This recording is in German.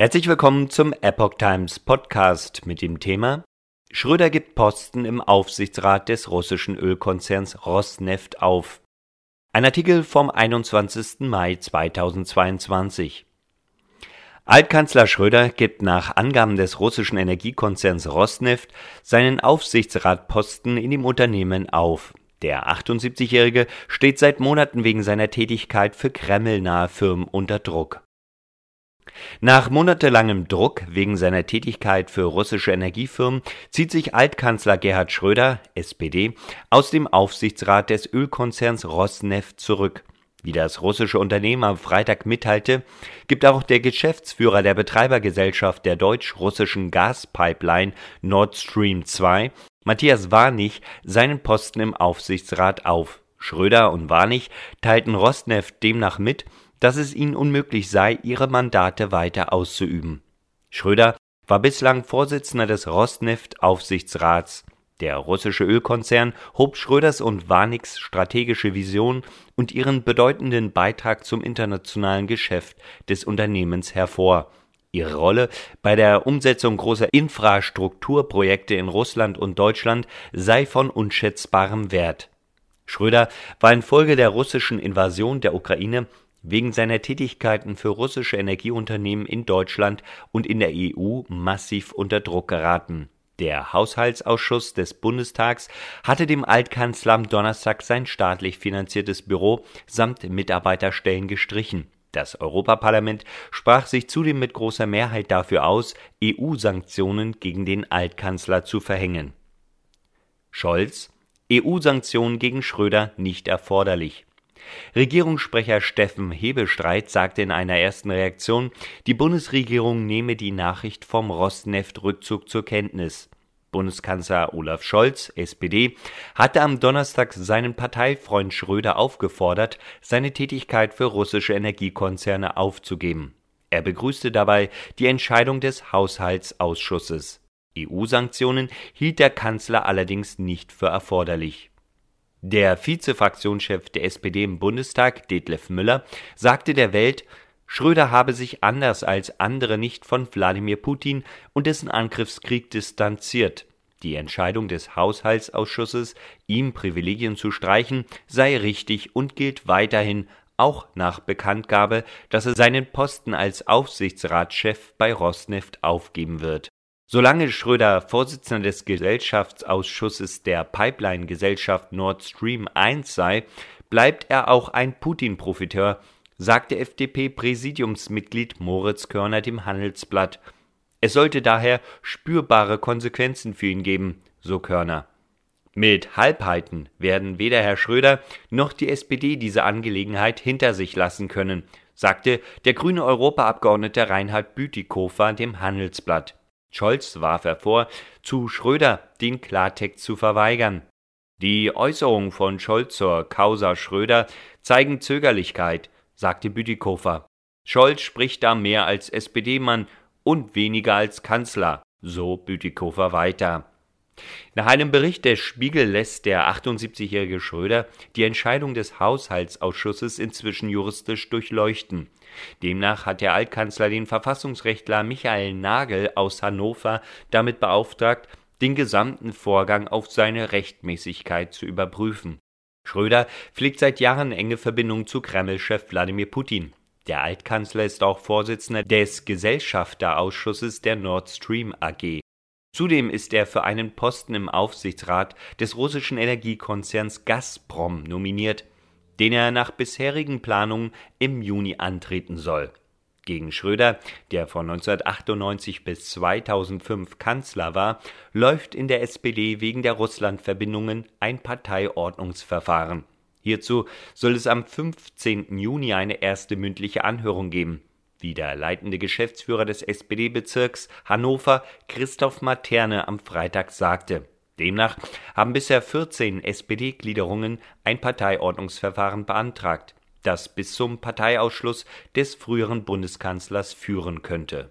Herzlich willkommen zum Epoch Times Podcast mit dem Thema Schröder gibt Posten im Aufsichtsrat des russischen Ölkonzerns Rosneft auf. Ein Artikel vom 21. Mai 2022. Altkanzler Schröder gibt nach Angaben des russischen Energiekonzerns Rosneft seinen Aufsichtsratposten in dem Unternehmen auf. Der 78-Jährige steht seit Monaten wegen seiner Tätigkeit für kremlnahe Firmen unter Druck. Nach monatelangem Druck wegen seiner Tätigkeit für russische Energiefirmen zieht sich Altkanzler Gerhard Schröder (SPD) aus dem Aufsichtsrat des Ölkonzerns Rosneft zurück. Wie das russische Unternehmen am Freitag mitteilte, gibt auch der Geschäftsführer der Betreibergesellschaft der deutsch-russischen Gaspipeline Nord Stream 2, Matthias Warnig, seinen Posten im Aufsichtsrat auf. Schröder und Warnig teilten Rosneft demnach mit dass es ihnen unmöglich sei, ihre Mandate weiter auszuüben. Schröder war bislang Vorsitzender des Rosneft-Aufsichtsrats. Der russische Ölkonzern hob Schröders und Warnigs strategische Vision und ihren bedeutenden Beitrag zum internationalen Geschäft des Unternehmens hervor. Ihre Rolle bei der Umsetzung großer Infrastrukturprojekte in Russland und Deutschland sei von unschätzbarem Wert. Schröder war infolge der russischen Invasion der Ukraine wegen seiner Tätigkeiten für russische Energieunternehmen in Deutschland und in der EU massiv unter Druck geraten. Der Haushaltsausschuss des Bundestags hatte dem Altkanzler am Donnerstag sein staatlich finanziertes Büro samt Mitarbeiterstellen gestrichen. Das Europaparlament sprach sich zudem mit großer Mehrheit dafür aus, EU-Sanktionen gegen den Altkanzler zu verhängen. Scholz EU-Sanktionen gegen Schröder nicht erforderlich. Regierungssprecher Steffen Hebestreit sagte in einer ersten Reaktion, die Bundesregierung nehme die Nachricht vom Rosneft-Rückzug zur Kenntnis. Bundeskanzler Olaf Scholz, SPD, hatte am Donnerstag seinen Parteifreund Schröder aufgefordert, seine Tätigkeit für russische Energiekonzerne aufzugeben. Er begrüßte dabei die Entscheidung des Haushaltsausschusses. EU-Sanktionen hielt der Kanzler allerdings nicht für erforderlich. Der Vize-Fraktionschef der SPD im Bundestag, Detlef Müller, sagte der Welt, Schröder habe sich anders als andere nicht von Wladimir Putin und dessen Angriffskrieg distanziert. Die Entscheidung des Haushaltsausschusses, ihm Privilegien zu streichen, sei richtig und gilt weiterhin, auch nach Bekanntgabe, dass er seinen Posten als Aufsichtsratschef bei Rosneft aufgeben wird Solange Schröder Vorsitzender des Gesellschaftsausschusses der Pipeline-Gesellschaft Nord Stream 1 sei, bleibt er auch ein Putin-Profiteur, sagte FDP-Präsidiumsmitglied Moritz Körner dem Handelsblatt. Es sollte daher spürbare Konsequenzen für ihn geben, so Körner. Mit Halbheiten werden weder Herr Schröder noch die SPD diese Angelegenheit hinter sich lassen können, sagte der grüne Europaabgeordnete Reinhard Bütikofer dem Handelsblatt. Scholz warf er vor, zu Schröder den Klartext zu verweigern. Die Äußerungen von Scholz zur Causa Schröder zeigen Zögerlichkeit, sagte Bütikofer. Scholz spricht da mehr als SPD-Mann und weniger als Kanzler, so Bütikofer weiter. Nach einem Bericht der Spiegel lässt der 78-jährige Schröder die Entscheidung des Haushaltsausschusses inzwischen juristisch durchleuchten. Demnach hat der Altkanzler den Verfassungsrechtler Michael Nagel aus Hannover damit beauftragt, den gesamten Vorgang auf seine Rechtmäßigkeit zu überprüfen. Schröder pflegt seit Jahren enge Verbindungen zu Kreml-Chef Wladimir Putin. Der Altkanzler ist auch Vorsitzender des Gesellschafterausschusses der Nord Stream AG. Zudem ist er für einen Posten im Aufsichtsrat des russischen Energiekonzerns Gazprom nominiert, den er nach bisherigen Planungen im Juni antreten soll. Gegen Schröder, der von 1998 bis 2005 Kanzler war, läuft in der SPD wegen der Russlandverbindungen ein Parteiordnungsverfahren. Hierzu soll es am 15. Juni eine erste mündliche Anhörung geben wie der leitende Geschäftsführer des SPD-Bezirks Hannover Christoph Materne am Freitag sagte. Demnach haben bisher 14 SPD-Gliederungen ein Parteiordnungsverfahren beantragt, das bis zum Parteiausschluss des früheren Bundeskanzlers führen könnte